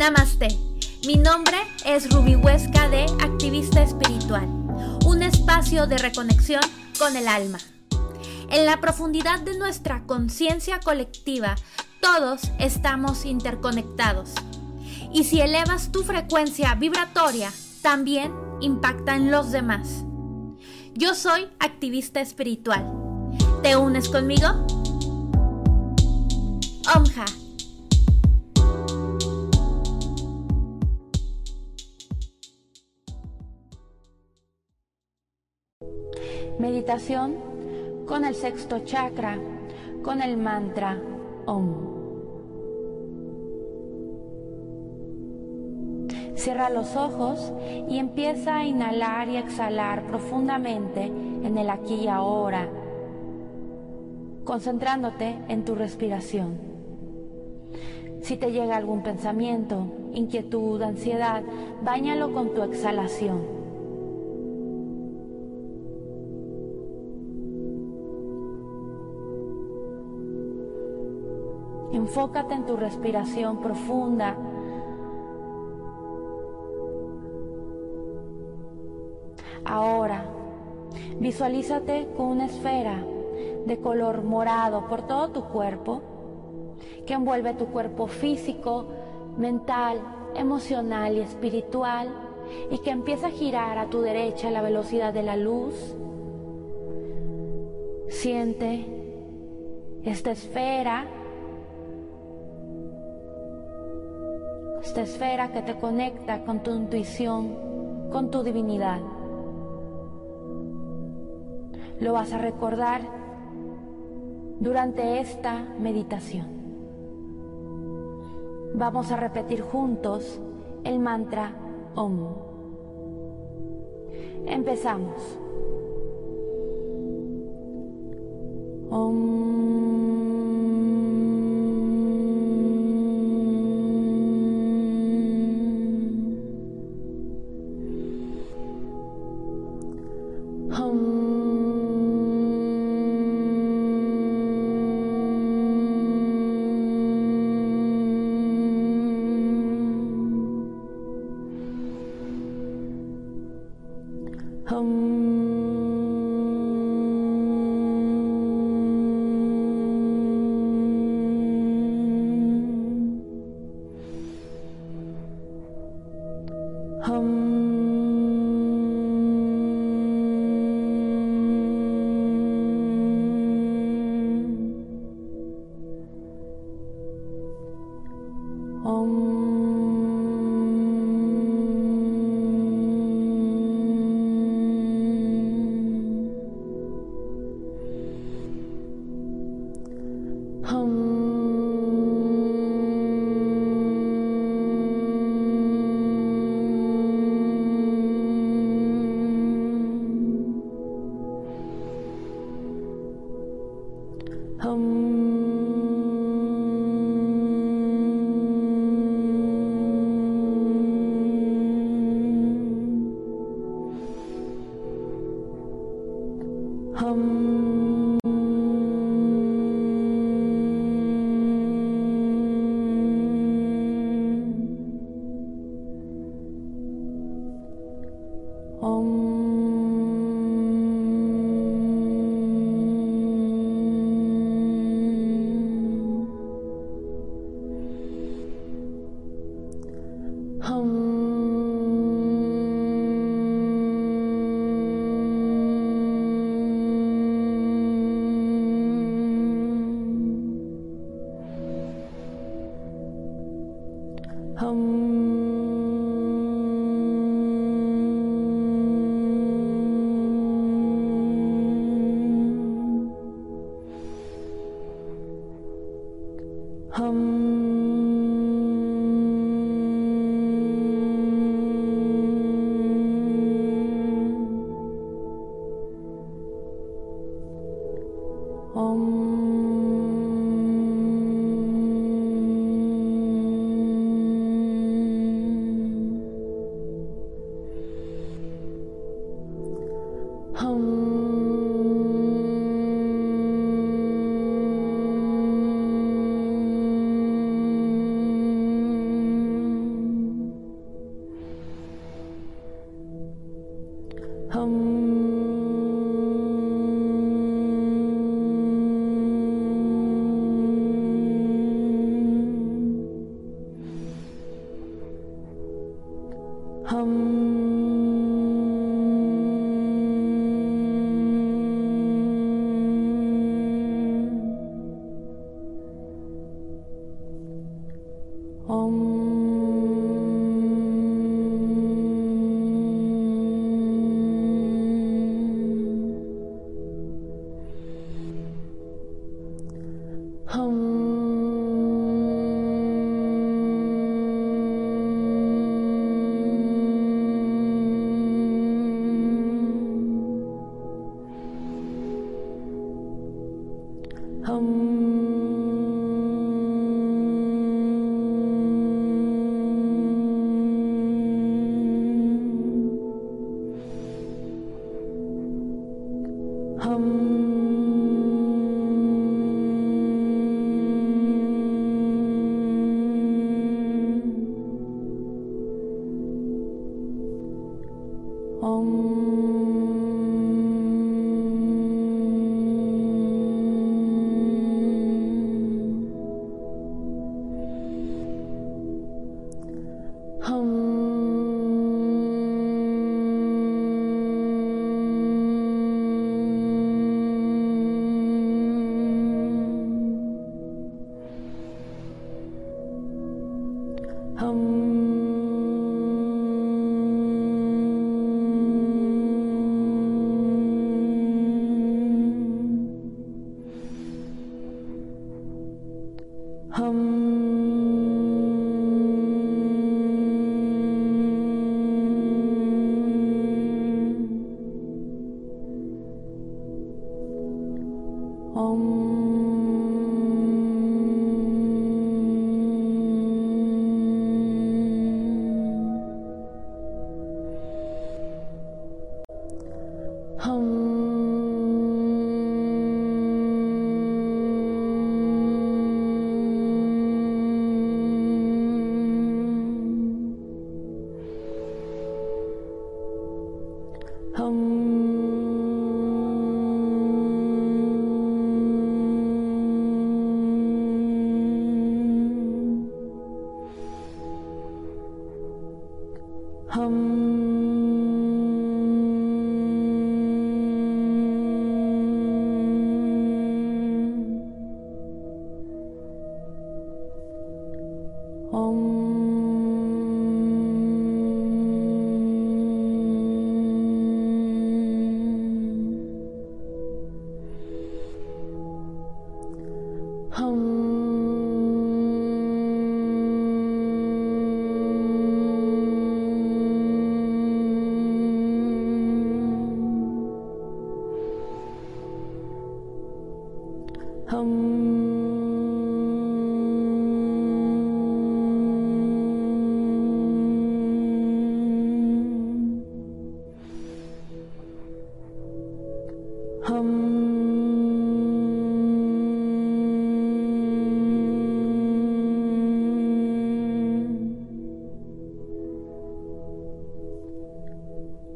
Namaste. Mi nombre es Ruby Huesca de Activista Espiritual, un espacio de reconexión con el alma. En la profundidad de nuestra conciencia colectiva, todos estamos interconectados. Y si elevas tu frecuencia vibratoria, también impacta en los demás. Yo soy activista espiritual. ¿Te unes conmigo? Omja. Meditación con el sexto chakra, con el mantra Om. Cierra los ojos y empieza a inhalar y exhalar profundamente en el aquí y ahora, concentrándote en tu respiración. Si te llega algún pensamiento, inquietud, ansiedad, báñalo con tu exhalación. Enfócate en tu respiración profunda. Ahora, visualízate con una esfera de color morado por todo tu cuerpo que envuelve tu cuerpo físico, mental, emocional y espiritual y que empieza a girar a tu derecha a la velocidad de la luz. Siente esta esfera esta esfera que te conecta con tu intuición, con tu divinidad. Lo vas a recordar durante esta meditación. Vamos a repetir juntos el mantra OM. Empezamos. OM. home. Um.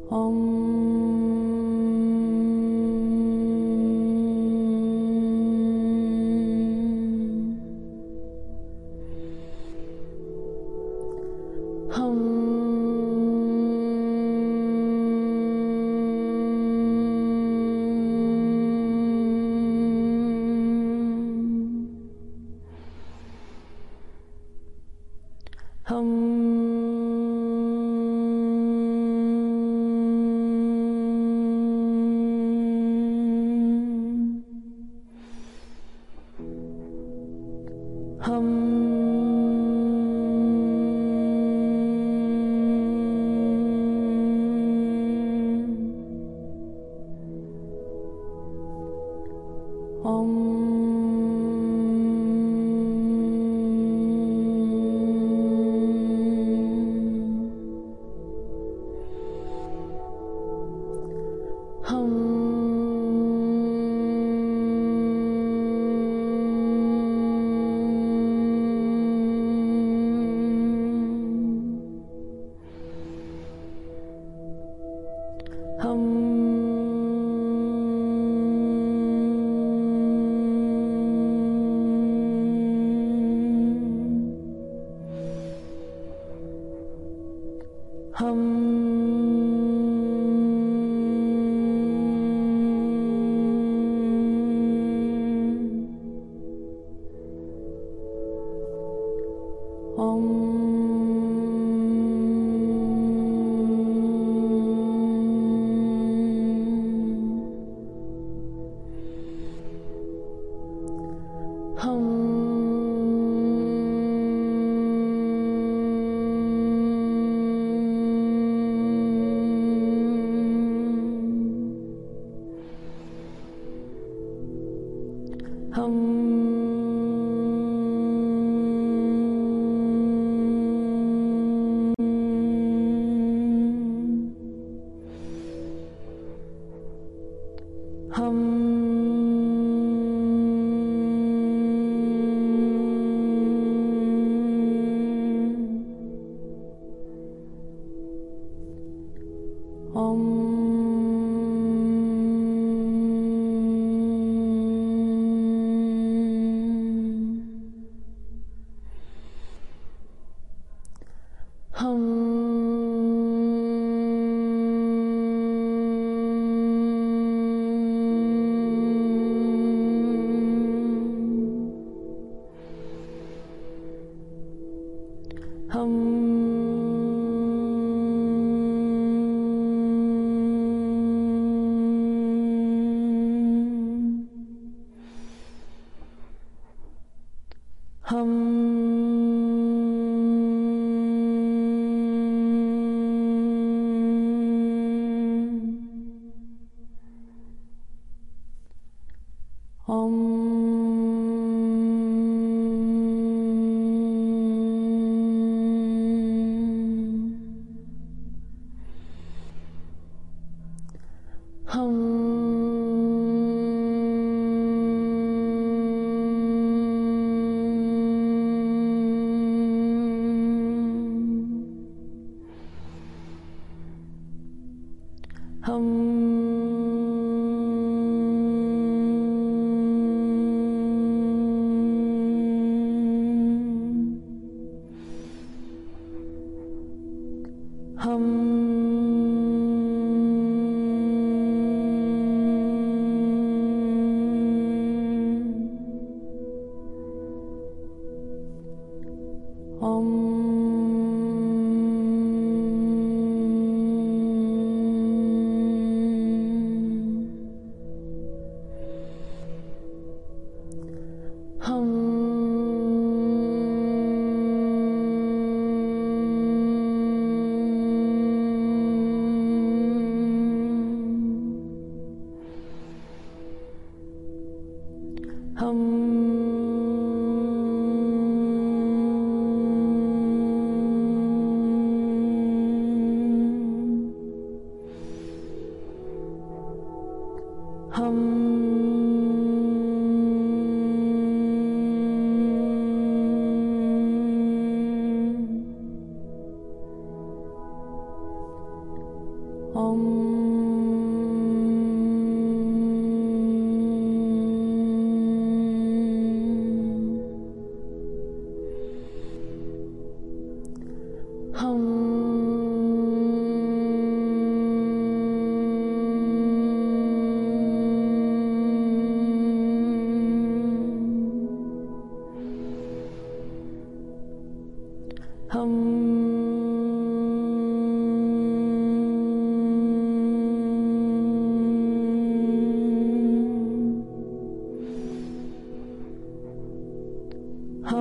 红 أم Om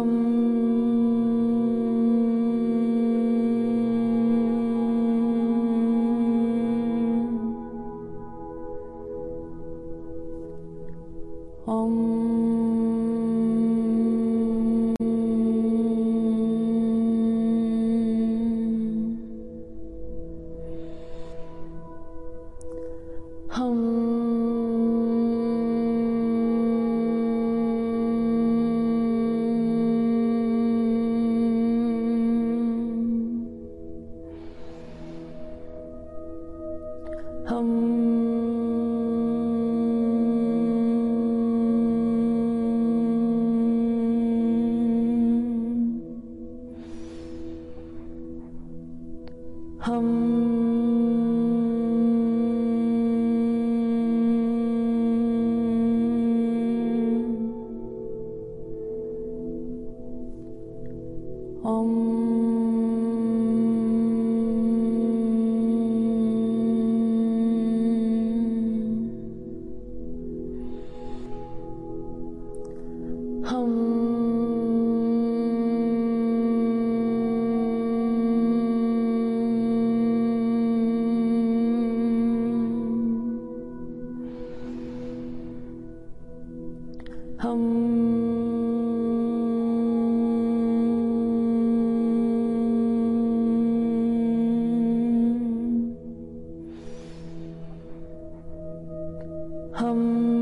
Om. hum. Hum.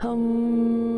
hông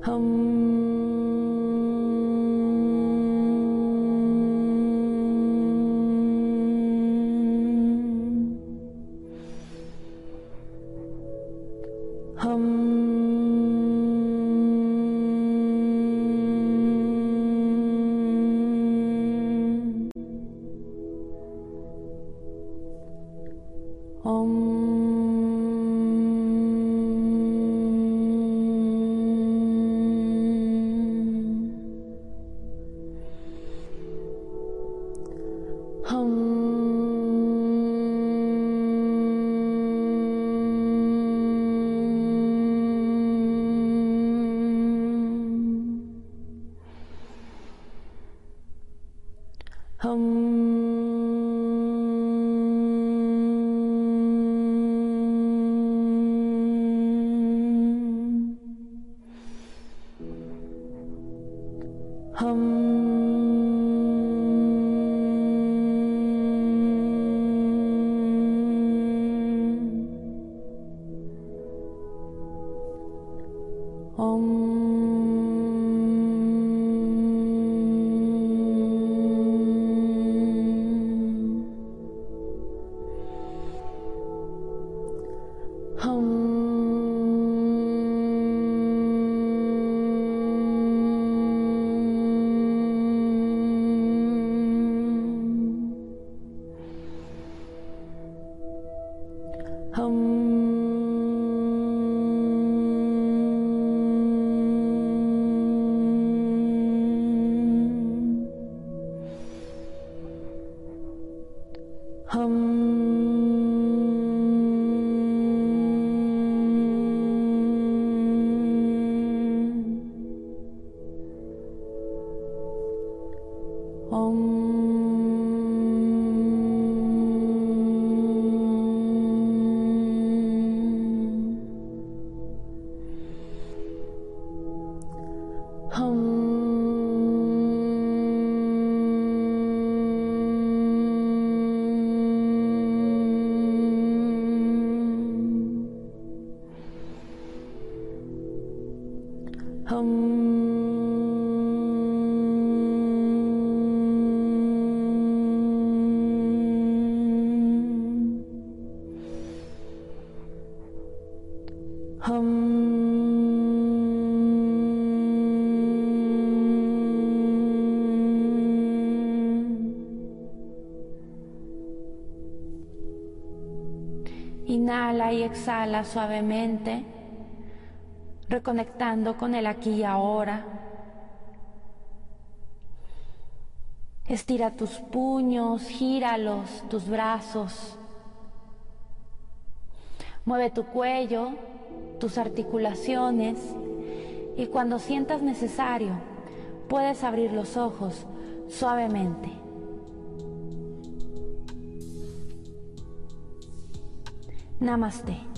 hồng hông Inhala y exhala suavemente, reconectando con el aquí y ahora. Estira tus puños, gíralos, tus brazos. Mueve tu cuello, tus articulaciones y cuando sientas necesario, puedes abrir los ojos suavemente. Namaste.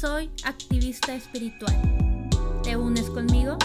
Soy activista espiritual. ¿Te unes conmigo?